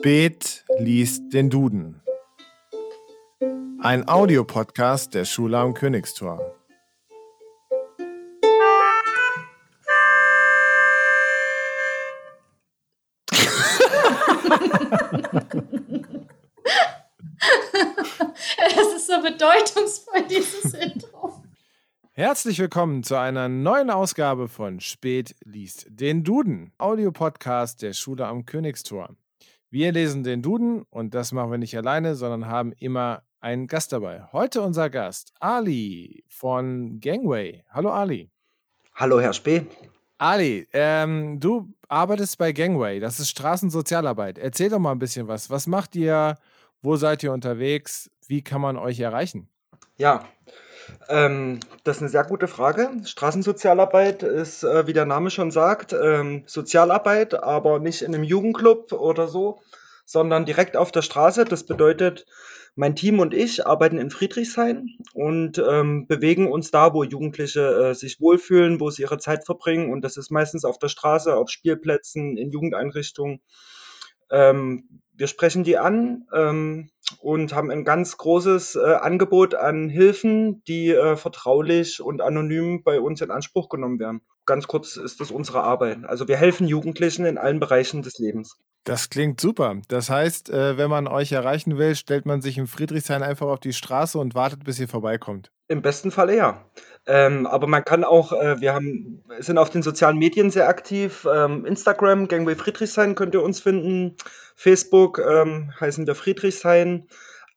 Spät liest den Duden. Ein Audiopodcast der Schule am Königstor. Es ist so bedeutungsvoll, dieses Intro. Herzlich willkommen zu einer neuen Ausgabe von Spät liest den Duden, Audiopodcast der Schule am Königstor. Wir lesen den Duden und das machen wir nicht alleine, sondern haben immer einen Gast dabei. Heute unser Gast, Ali von Gangway. Hallo Ali. Hallo Herr Spee. Ali, ähm, du arbeitest bei Gangway, das ist Straßensozialarbeit. Erzähl doch mal ein bisschen was. Was macht ihr? Wo seid ihr unterwegs? Wie kann man euch erreichen? Ja, ähm, das ist eine sehr gute Frage. Straßensozialarbeit ist, äh, wie der Name schon sagt, ähm, Sozialarbeit, aber nicht in einem Jugendclub oder so, sondern direkt auf der Straße. Das bedeutet, mein Team und ich arbeiten in Friedrichshain und ähm, bewegen uns da, wo Jugendliche äh, sich wohlfühlen, wo sie ihre Zeit verbringen. Und das ist meistens auf der Straße, auf Spielplätzen, in Jugendeinrichtungen. Ähm, wir sprechen die an ähm, und haben ein ganz großes äh, Angebot an Hilfen, die äh, vertraulich und anonym bei uns in Anspruch genommen werden. Ganz kurz ist das unsere Arbeit. Also wir helfen Jugendlichen in allen Bereichen des Lebens. Das klingt super. Das heißt, äh, wenn man euch erreichen will, stellt man sich in Friedrichshain einfach auf die Straße und wartet, bis ihr vorbeikommt. Im besten Falle ja. Ähm, aber man kann auch, äh, wir haben, sind auf den sozialen Medien sehr aktiv. Ähm, Instagram, Gangway Friedrichshain könnt ihr uns finden. Facebook ähm, heißen wir Friedrichshain.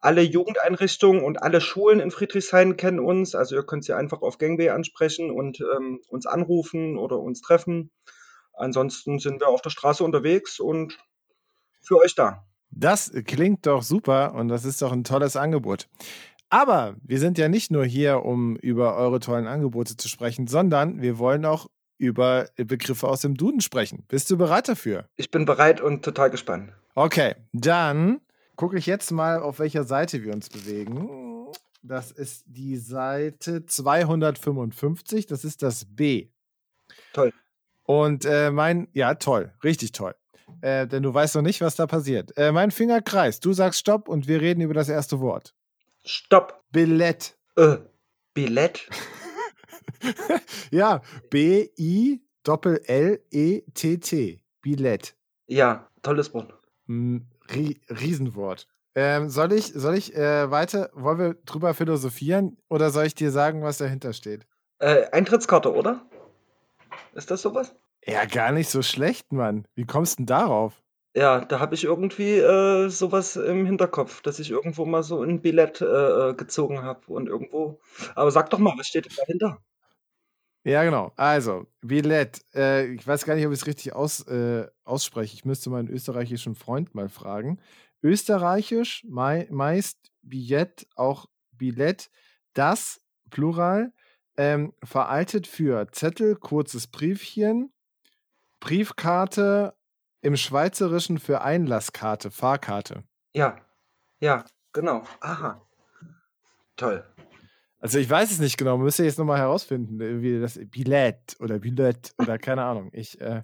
Alle Jugendeinrichtungen und alle Schulen in Friedrichshain kennen uns. Also ihr könnt sie einfach auf Gangway ansprechen und ähm, uns anrufen oder uns treffen. Ansonsten sind wir auf der Straße unterwegs und für euch da. Das klingt doch super und das ist doch ein tolles Angebot. Aber wir sind ja nicht nur hier, um über eure tollen Angebote zu sprechen, sondern wir wollen auch über Begriffe aus dem Duden sprechen. Bist du bereit dafür? Ich bin bereit und total gespannt. Okay, dann gucke ich jetzt mal, auf welcher Seite wir uns bewegen. Das ist die Seite 255, das ist das B. Toll. Und äh, mein, ja, toll, richtig toll. Äh, denn du weißt noch nicht, was da passiert. Äh, mein Finger kreist, du sagst Stopp und wir reden über das erste Wort. Stopp. Billett. Äh, Billett? ja, B-I-L-L-E-T-T. Billett. Ja, tolles Wort. Rie Riesenwort. Ähm, soll ich, soll ich äh, weiter, wollen wir drüber philosophieren oder soll ich dir sagen, was dahinter steht? Äh, Eintrittskarte, oder? Ist das sowas? Ja, gar nicht so schlecht, Mann. Wie kommst du denn darauf? Ja, da habe ich irgendwie äh, sowas im Hinterkopf, dass ich irgendwo mal so ein Billett äh, äh gezogen habe und irgendwo. Aber sag doch mal, was steht denn dahinter? Ja, genau. Also, Billett. Äh, ich weiß gar nicht, ob ich es richtig aus, äh, ausspreche. Ich müsste meinen österreichischen Freund mal fragen. Österreichisch mei meist Billett, auch Billett. Das, Plural, ähm, veraltet für Zettel, kurzes Briefchen, Briefkarte, im Schweizerischen für Einlasskarte, Fahrkarte. Ja, ja, genau. Aha. Toll. Also ich weiß es nicht genau, müsste jetzt nochmal herausfinden, wie das Billett oder Billett oder keine Ahnung. Ich äh,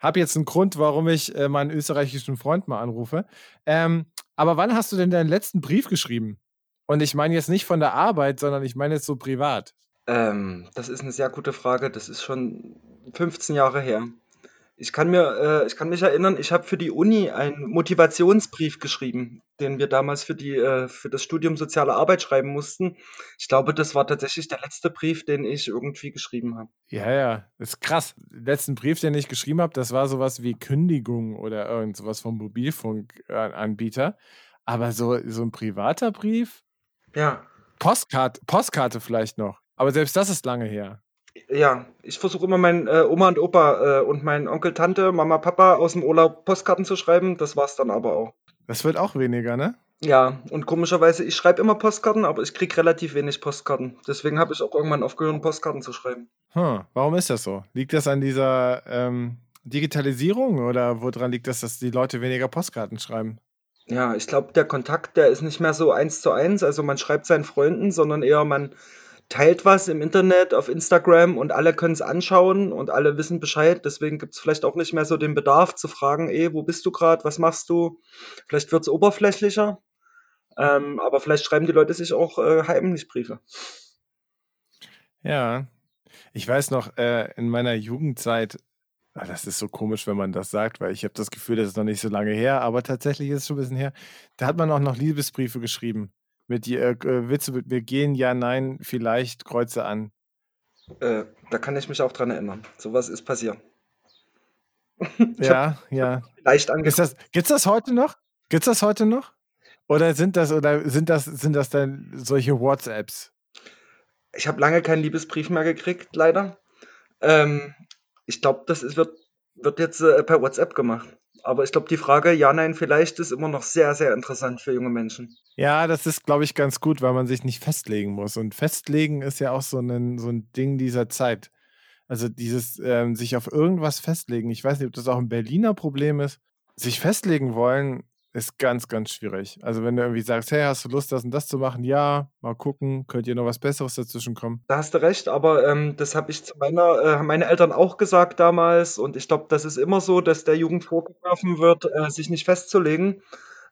habe jetzt einen Grund, warum ich äh, meinen österreichischen Freund mal anrufe. Ähm, aber wann hast du denn deinen letzten Brief geschrieben? Und ich meine jetzt nicht von der Arbeit, sondern ich meine jetzt so privat. Ähm, das ist eine sehr gute Frage. Das ist schon 15 Jahre her. Ich kann mir, äh, ich kann mich erinnern, ich habe für die Uni einen Motivationsbrief geschrieben, den wir damals für die, äh, für das Studium Soziale Arbeit schreiben mussten. Ich glaube, das war tatsächlich der letzte Brief, den ich irgendwie geschrieben habe. Ja, ja, das ist krass. Den letzten Brief, den ich geschrieben habe, das war sowas wie Kündigung oder irgend sowas vom Mobilfunkanbieter. Aber so, so ein privater Brief? Ja. Postkarte, Postkarte vielleicht noch. Aber selbst das ist lange her. Ja, ich versuche immer meinen äh, Oma und Opa äh, und meinen Onkel, Tante, Mama, Papa aus dem Urlaub Postkarten zu schreiben. Das war's dann aber auch. Das wird auch weniger, ne? Ja, und komischerweise, ich schreibe immer Postkarten, aber ich kriege relativ wenig Postkarten. Deswegen habe ich auch irgendwann aufgehört, Postkarten zu schreiben. Hm, warum ist das so? Liegt das an dieser ähm, Digitalisierung oder woran liegt das, dass die Leute weniger Postkarten schreiben? Ja, ich glaube, der Kontakt, der ist nicht mehr so eins zu eins. Also man schreibt seinen Freunden, sondern eher man teilt was im Internet, auf Instagram und alle können es anschauen und alle wissen Bescheid. Deswegen gibt es vielleicht auch nicht mehr so den Bedarf zu fragen, ey, wo bist du gerade, was machst du? Vielleicht wird es oberflächlicher, ähm, aber vielleicht schreiben die Leute sich auch äh, heimlich Briefe. Ja, ich weiß noch, äh, in meiner Jugendzeit, ah, das ist so komisch, wenn man das sagt, weil ich habe das Gefühl, das ist noch nicht so lange her, aber tatsächlich ist es schon ein bisschen her. Da hat man auch noch Liebesbriefe geschrieben. Mit die äh, äh Witze mit mir gehen, ja, nein, vielleicht, Kreuze an. Äh, da kann ich mich auch dran erinnern. Sowas ist passiert. ja, ja. Leicht Ist das, gibt's das heute noch? Gibt's das heute noch? Oder sind das, oder sind das, sind das dann solche WhatsApps? Ich habe lange keinen Liebesbrief mehr gekriegt, leider. Ähm, ich glaube, das ist, wird, wird jetzt äh, per WhatsApp gemacht. Aber ich glaube, die Frage ja, nein, vielleicht ist immer noch sehr, sehr interessant für junge Menschen. Ja, das ist, glaube ich, ganz gut, weil man sich nicht festlegen muss. Und festlegen ist ja auch so ein, so ein Ding dieser Zeit. Also dieses ähm, sich auf irgendwas festlegen. Ich weiß nicht, ob das auch ein Berliner Problem ist. Sich festlegen wollen, ist ganz, ganz schwierig. Also wenn du irgendwie sagst, hey, hast du Lust, das und das zu machen? Ja, mal gucken, könnt ihr noch was Besseres dazwischen kommen? Da hast du recht, aber ähm, das habe ich zu meiner, äh, meine Eltern auch gesagt damals und ich glaube, das ist immer so, dass der Jugend vorgeworfen wird, äh, sich nicht festzulegen.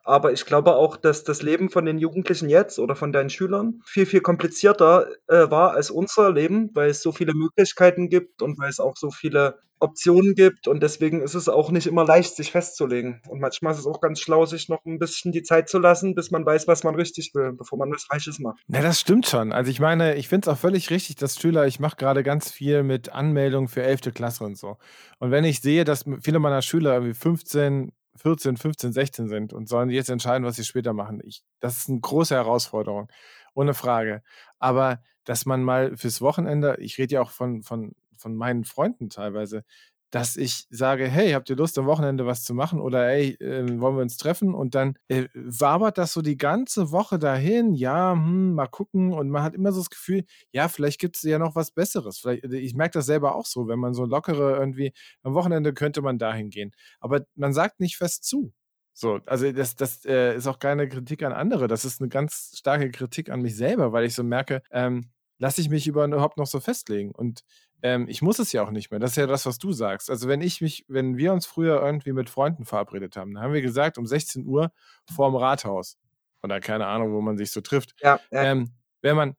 Aber ich glaube auch, dass das Leben von den Jugendlichen jetzt oder von deinen Schülern viel, viel komplizierter äh, war als unser Leben, weil es so viele Möglichkeiten gibt und weil es auch so viele Optionen gibt. Und deswegen ist es auch nicht immer leicht, sich festzulegen. Und manchmal ist es auch ganz schlau, sich noch ein bisschen die Zeit zu lassen, bis man weiß, was man richtig will, bevor man was Falsches macht. Na, das stimmt schon. Also ich meine, ich finde es auch völlig richtig, dass Schüler, ich mache gerade ganz viel mit Anmeldungen für 11. Klasse und so. Und wenn ich sehe, dass viele meiner Schüler irgendwie 15, 14, 15, 16 sind und sollen jetzt entscheiden, was sie später machen. Ich, das ist eine große Herausforderung, ohne Frage. Aber dass man mal fürs Wochenende, ich rede ja auch von, von, von meinen Freunden teilweise, dass ich sage, hey, habt ihr Lust am Wochenende was zu machen oder hey, äh, wollen wir uns treffen? Und dann äh, wabert das so die ganze Woche dahin, ja, hm, mal gucken und man hat immer so das Gefühl, ja, vielleicht gibt es ja noch was Besseres. Vielleicht, äh, ich merke das selber auch so, wenn man so lockere irgendwie, am Wochenende könnte man dahin gehen. Aber man sagt nicht fest zu. So, also das, das äh, ist auch keine Kritik an andere, das ist eine ganz starke Kritik an mich selber, weil ich so merke, ähm, lasse ich mich überhaupt noch so festlegen. Und ähm, ich muss es ja auch nicht mehr. Das ist ja das, was du sagst. Also wenn ich mich, wenn wir uns früher irgendwie mit Freunden verabredet haben, dann haben wir gesagt, um 16 Uhr vorm Rathaus. Oder keine Ahnung, wo man sich so trifft. Ja, ja. Ähm, wenn man,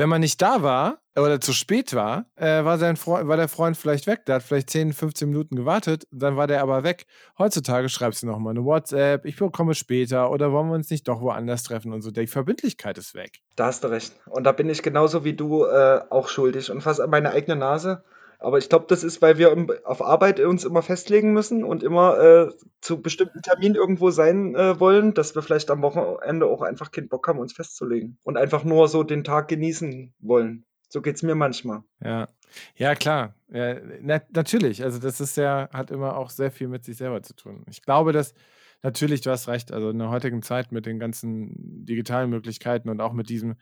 wenn man nicht da war oder zu spät war, äh, war, sein Freund, war der Freund vielleicht weg. Der hat vielleicht 10, 15 Minuten gewartet, dann war der aber weg. Heutzutage schreibst du nochmal eine WhatsApp, ich bekomme später oder wollen wir uns nicht doch woanders treffen und so. Die Verbindlichkeit ist weg. Da hast du recht. Und da bin ich genauso wie du äh, auch schuldig und fast an meine eigene Nase. Aber ich glaube, das ist, weil wir auf Arbeit uns immer festlegen müssen und immer äh, zu bestimmten Terminen irgendwo sein äh, wollen, dass wir vielleicht am Wochenende auch einfach keinen Bock haben, uns festzulegen und einfach nur so den Tag genießen wollen. So geht es mir manchmal. Ja, ja klar. Ja, na, natürlich. Also das ist ja, hat immer auch sehr viel mit sich selber zu tun. Ich glaube, dass natürlich, du hast recht, also in der heutigen Zeit mit den ganzen digitalen Möglichkeiten und auch mit diesem,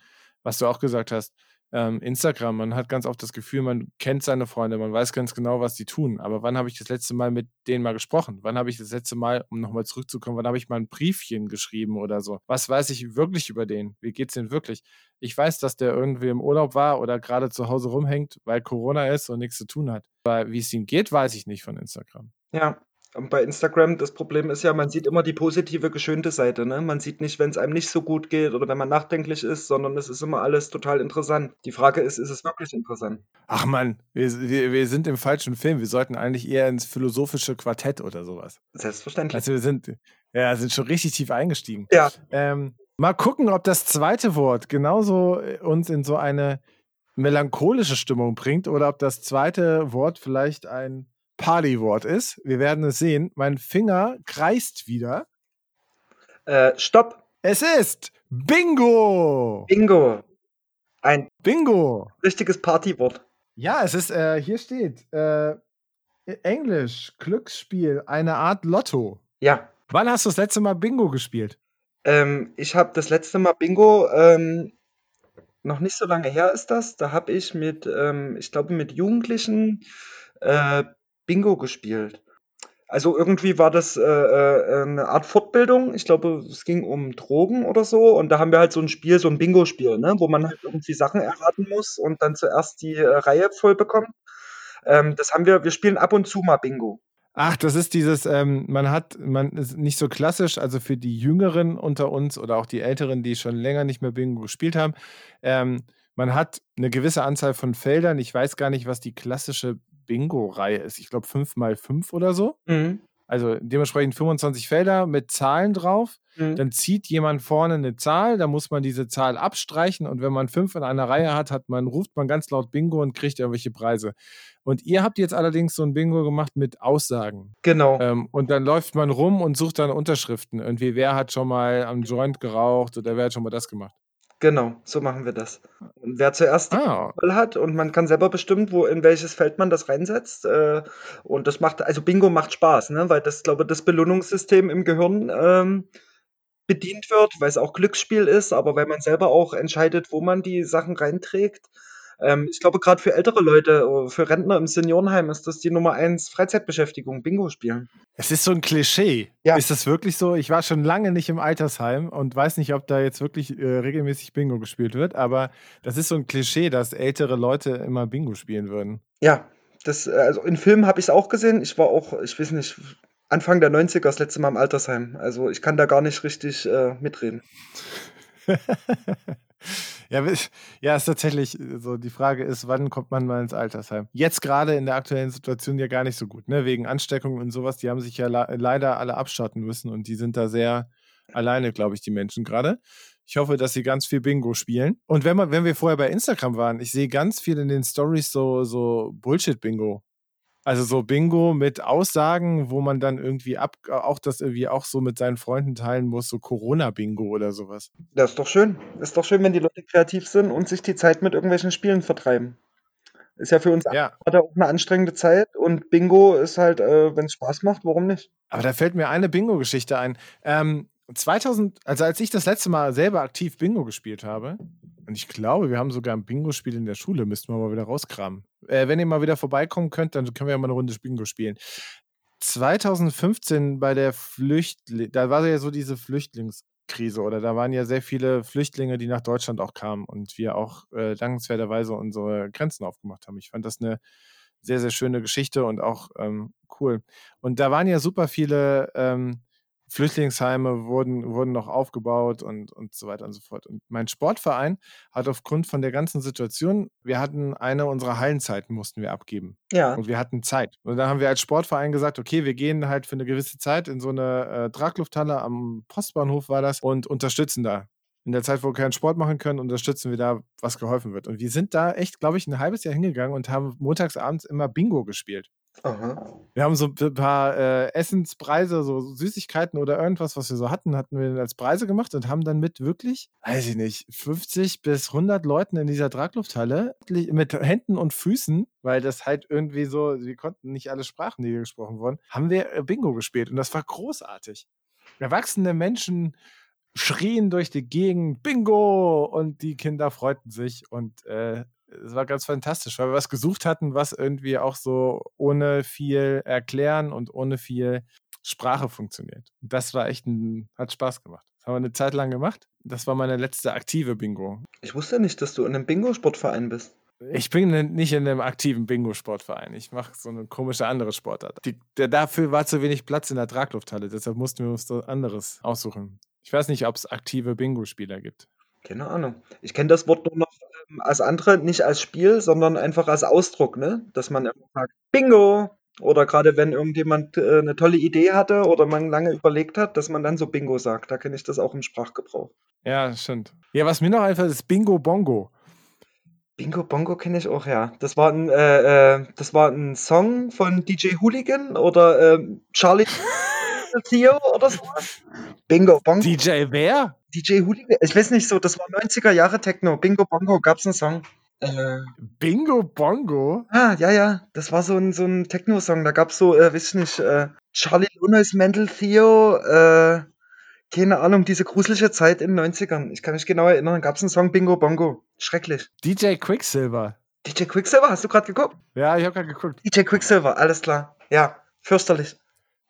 was du auch gesagt hast, ähm, Instagram, man hat ganz oft das Gefühl, man kennt seine Freunde, man weiß ganz genau, was die tun. Aber wann habe ich das letzte Mal mit denen mal gesprochen? Wann habe ich das letzte Mal, um nochmal zurückzukommen, wann habe ich mal ein Briefchen geschrieben oder so? Was weiß ich wirklich über den? Wie geht es denn wirklich? Ich weiß, dass der irgendwie im Urlaub war oder gerade zu Hause rumhängt, weil Corona ist und nichts zu tun hat. Aber wie es ihm geht, weiß ich nicht von Instagram. Ja, und bei Instagram, das Problem ist ja, man sieht immer die positive, geschönte Seite. Ne? Man sieht nicht, wenn es einem nicht so gut geht oder wenn man nachdenklich ist, sondern es ist immer alles total interessant. Die Frage ist, ist es wirklich interessant? Ach Mann, wir, wir, wir sind im falschen Film. Wir sollten eigentlich eher ins philosophische Quartett oder sowas. Selbstverständlich. Also wir sind, ja, sind schon richtig tief eingestiegen. Ja. Ähm, mal gucken, ob das zweite Wort genauso äh, uns in so eine melancholische Stimmung bringt oder ob das zweite Wort vielleicht ein Partywort ist. Wir werden es sehen. Mein Finger kreist wieder. Äh, stopp. Es ist Bingo. Bingo. Ein Bingo. Richtiges Partywort. Ja, es ist, äh, hier steht, äh, Englisch, Glücksspiel, eine Art Lotto. Ja. Wann hast du das letzte Mal Bingo gespielt? Ähm, ich habe das letzte Mal Bingo, ähm, noch nicht so lange her ist das. Da habe ich mit, ähm, ich glaube, mit Jugendlichen äh, Bingo gespielt. Also irgendwie war das äh, äh, eine Art Fortbildung. Ich glaube, es ging um Drogen oder so. Und da haben wir halt so ein Spiel, so ein Bingo-Spiel, ne? wo man halt irgendwie Sachen erraten muss und dann zuerst die äh, Reihe voll bekommt. Ähm, das haben wir, wir spielen ab und zu mal Bingo. Ach, das ist dieses, ähm, man hat, man ist nicht so klassisch, also für die Jüngeren unter uns oder auch die Älteren, die schon länger nicht mehr Bingo gespielt haben. Ähm, man hat eine gewisse Anzahl von Feldern. Ich weiß gar nicht, was die klassische Bingo-Reihe ist. Ich glaube 5 mal 5 oder so. Mhm. Also dementsprechend 25 Felder mit Zahlen drauf. Mhm. Dann zieht jemand vorne eine Zahl, da muss man diese Zahl abstreichen und wenn man fünf in einer Reihe hat, hat man, ruft man ganz laut Bingo und kriegt irgendwelche Preise. Und ihr habt jetzt allerdings so ein Bingo gemacht mit Aussagen. Genau. Ähm, und dann läuft man rum und sucht dann Unterschriften. Irgendwie, wer hat schon mal am Joint geraucht oder wer hat schon mal das gemacht? Genau, so machen wir das. Und wer zuerst die Ah, Zahl hat und man kann selber bestimmen, wo in welches Feld man das reinsetzt. Äh, und das macht, also Bingo macht Spaß, ne? Weil das, glaube ich, das Belohnungssystem im Gehirn ähm, bedient wird, weil es auch Glücksspiel ist, aber weil man selber auch entscheidet, wo man die Sachen reinträgt. Ähm, ich glaube, gerade für ältere Leute, oder für Rentner im Seniorenheim ist das die Nummer eins Freizeitbeschäftigung, Bingo spielen. es ist so ein Klischee. Ja. Ist das wirklich so? Ich war schon lange nicht im Altersheim und weiß nicht, ob da jetzt wirklich äh, regelmäßig Bingo gespielt wird, aber das ist so ein Klischee, dass ältere Leute immer Bingo spielen würden. Ja, das, äh, also in Filmen habe ich es auch gesehen. Ich war auch, ich weiß nicht, Anfang der 90er das letzte Mal im Altersheim. Also ich kann da gar nicht richtig äh, mitreden. ja, ja, ist tatsächlich äh, so. Die Frage ist, wann kommt man mal ins Altersheim? Jetzt gerade in der aktuellen Situation ja gar nicht so gut, ne? Wegen Ansteckung und sowas. Die haben sich ja le- leider alle abschotten müssen und die sind da sehr alleine, glaube ich, die Menschen gerade. Ich hoffe, dass sie ganz viel Bingo spielen. Und wenn, man, wenn wir vorher bei Instagram waren, ich sehe ganz viel in den Stories so, so Bullshit-Bingo. Also so Bingo mit Aussagen, wo man dann irgendwie ab, auch das irgendwie auch so mit seinen Freunden teilen muss, so Corona-Bingo oder sowas. Das ist doch schön. Ist doch schön, wenn die Leute kreativ sind und sich die Zeit mit irgendwelchen Spielen vertreiben. Ist ja für uns Ja, auch eine anstrengende Zeit und Bingo ist halt, äh, wenn es Spaß macht, warum nicht? Aber da fällt mir eine Bingo-Geschichte ein. Ähm, 2000, also als ich das letzte Mal selber aktiv Bingo gespielt habe, und ich glaube, wir haben sogar ein Bingo-Spiel in der Schule, müssten wir mal wieder rauskramen. Äh, wenn ihr mal wieder vorbeikommen könnt, dann können wir ja mal eine Runde Bingo spielen. 2015 bei der Flüchtling, da war ja so diese Flüchtlingskrise oder da waren ja sehr viele Flüchtlinge, die nach Deutschland auch kamen und wir auch äh, dankenswerterweise unsere Grenzen aufgemacht haben. Ich fand das eine sehr, sehr schöne Geschichte und auch ähm, cool. Und da waren ja super viele ähm, Flüchtlingsheime wurden, wurden noch aufgebaut und, und so weiter und so fort. Und mein Sportverein hat aufgrund von der ganzen Situation, wir hatten eine unserer Hallenzeiten mussten wir abgeben. Ja. Und wir hatten Zeit. Und dann haben wir als Sportverein gesagt, okay, wir gehen halt für eine gewisse Zeit in so eine äh, Traglufthalle am Postbahnhof war das und unterstützen da. In der Zeit, wo wir keinen Sport machen können, unterstützen wir da, was geholfen wird. Und wir sind da echt, glaube ich, ein halbes Jahr hingegangen und haben montagsabends immer Bingo gespielt. Aha. Wir haben so ein paar äh, Essenspreise, so Süßigkeiten oder irgendwas, was wir so hatten, hatten wir als Preise gemacht und haben dann mit wirklich, weiß ich nicht, 50 bis 100 Leuten in dieser Traglufthalle mit Händen und Füßen, weil das halt irgendwie so, wir konnten nicht alle Sprachen, die hier gesprochen wurden, haben wir äh, Bingo gespielt und das war großartig. Erwachsene Menschen schrien durch die Gegend Bingo und die Kinder freuten sich und äh, es war ganz fantastisch, weil wir was gesucht hatten, was irgendwie auch so ohne viel Erklären und ohne viel Sprache funktioniert. Das war echt ein, hat Spaß gemacht. Das haben wir eine Zeit lang gemacht. Das war meine letzte aktive Bingo. Ich wusste nicht, dass du in einem Bingo-Sportverein bist. Ich bin ne- nicht in einem aktiven Bingo-Sportverein. Ich mache so eine komische andere Sportart. Die, der, dafür war zu wenig Platz in der Traglufthalle, deshalb mussten wir uns anderes aussuchen. Ich weiß nicht, ob es aktive Bingo-Spieler gibt. Keine Ahnung. Ich kenne das Wort nur noch ähm, als andere, nicht als Spiel, sondern einfach als Ausdruck, ne? Dass man immer sagt, Bingo! Oder gerade wenn irgendjemand äh, eine tolle Idee hatte oder man lange überlegt hat, dass man dann so Bingo sagt. Da kenne ich das auch im Sprachgebrauch. Ja, stimmt. Ja, was mir noch einfällt, ist Bingo Bongo. Bingo Bongo kenne ich auch, ja. Das war ein, äh, äh, das war ein Song von DJ Hooligan oder ähm, Charlie Theo oder so. Bingo Bongo. DJ wer? DJ Hooligan. Ich weiß nicht so, das war 90er Jahre Techno. Bingo Bongo gab's einen Song. Äh, Bingo Bongo? ah, ja, ja. Das war so ein, so ein Techno-Song. Da gab's so, äh, weiß ich nicht, äh, Charlie Lunas Mental Theo, äh, keine Ahnung, diese gruselige Zeit in den 90ern. Ich kann mich genau erinnern, gab's einen Song Bingo Bongo. Schrecklich. DJ Quicksilver. DJ Quicksilver, hast du gerade geguckt? Ja, ich habe gerade geguckt. DJ Quicksilver, alles klar. Ja, fürchterlich.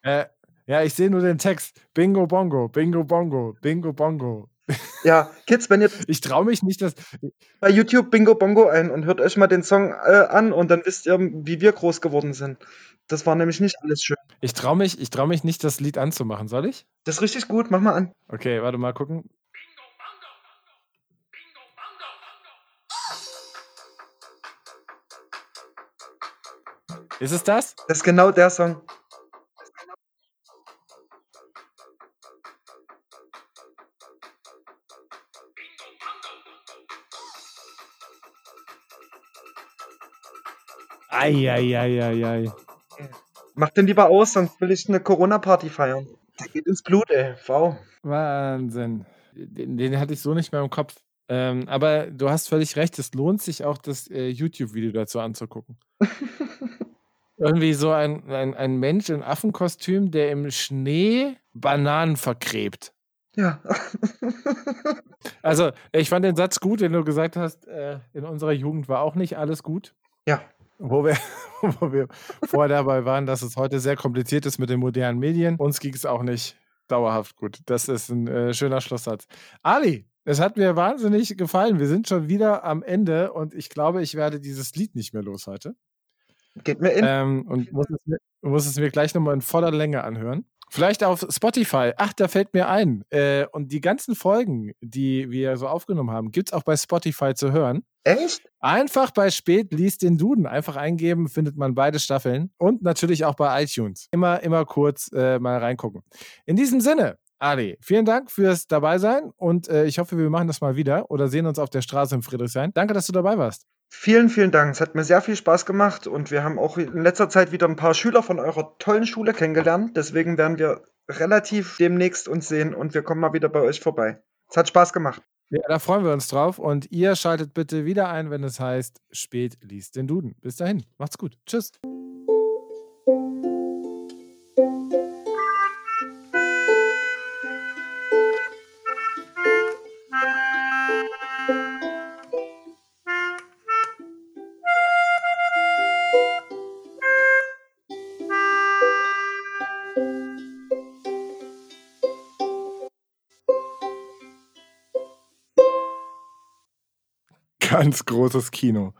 Äh, ja, ich sehe nur den Text. Bingo Bongo, Bingo Bongo, Bingo Bongo. Ja, Kids, wenn ihr Ich traue mich nicht, dass. bei YouTube Bingo Bongo ein und hört euch mal den Song äh, an und dann wisst ihr, wie wir groß geworden sind. Das war nämlich nicht alles schön. Ich traue mich, ich trau mich nicht, das Lied anzumachen. Soll ich? Das ist richtig gut, mach mal an. Okay, warte mal gucken. Ist es das? Das ist genau der Song. Eieieiei. Mach den lieber aus, sonst will ich eine Corona-Party feiern. Der geht ins Blut, ey. Wow. Wahnsinn. Den, den hatte ich so nicht mehr im Kopf. Ähm, aber du hast völlig recht, es lohnt sich auch, das äh, YouTube-Video dazu anzugucken. Irgendwie so ein, ein, ein Mensch in Affenkostüm, der im Schnee Bananen vergräbt. Ja. Also, ich fand den Satz gut, den du gesagt hast, äh, in unserer Jugend war auch nicht alles gut. ja. Wo wir, wo wir vorher dabei waren, dass es heute sehr kompliziert ist mit den modernen Medien. Uns ging es auch nicht dauerhaft gut. Das ist ein äh, schöner Schlusssatz. Ali, es hat mir wahnsinnig gefallen. Wir sind schon wieder am Ende und ich glaube, ich werde dieses Lied nicht mehr los heute. Geht mir in. Ähm, und muss es, mir, muss es mir gleich nochmal in voller Länge anhören. Vielleicht auf Spotify. Ach, da fällt mir ein. Äh, und die ganzen Folgen, die wir so aufgenommen haben, gibt es auch bei Spotify zu hören. Echt? Einfach bei Spät liest den Duden. Einfach eingeben, findet man beide Staffeln. Und natürlich auch bei iTunes. Immer, immer kurz äh, mal reingucken. In diesem Sinne, Ali, vielen Dank fürs Dabeisein und äh, ich hoffe, wir machen das mal wieder oder sehen uns auf der Straße in Friedrichshain. Danke, dass du dabei warst. Vielen, vielen Dank. Es hat mir sehr viel Spaß gemacht und wir haben auch in letzter Zeit wieder ein paar Schüler von eurer tollen Schule kennengelernt. Deswegen werden wir relativ demnächst uns sehen und wir kommen mal wieder bei euch vorbei. Es hat Spaß gemacht. Ja, da freuen wir uns drauf und ihr schaltet bitte wieder ein, wenn es heißt, spät liest den Duden. Bis dahin, macht's gut. Tschüss. Ganz großes Kino.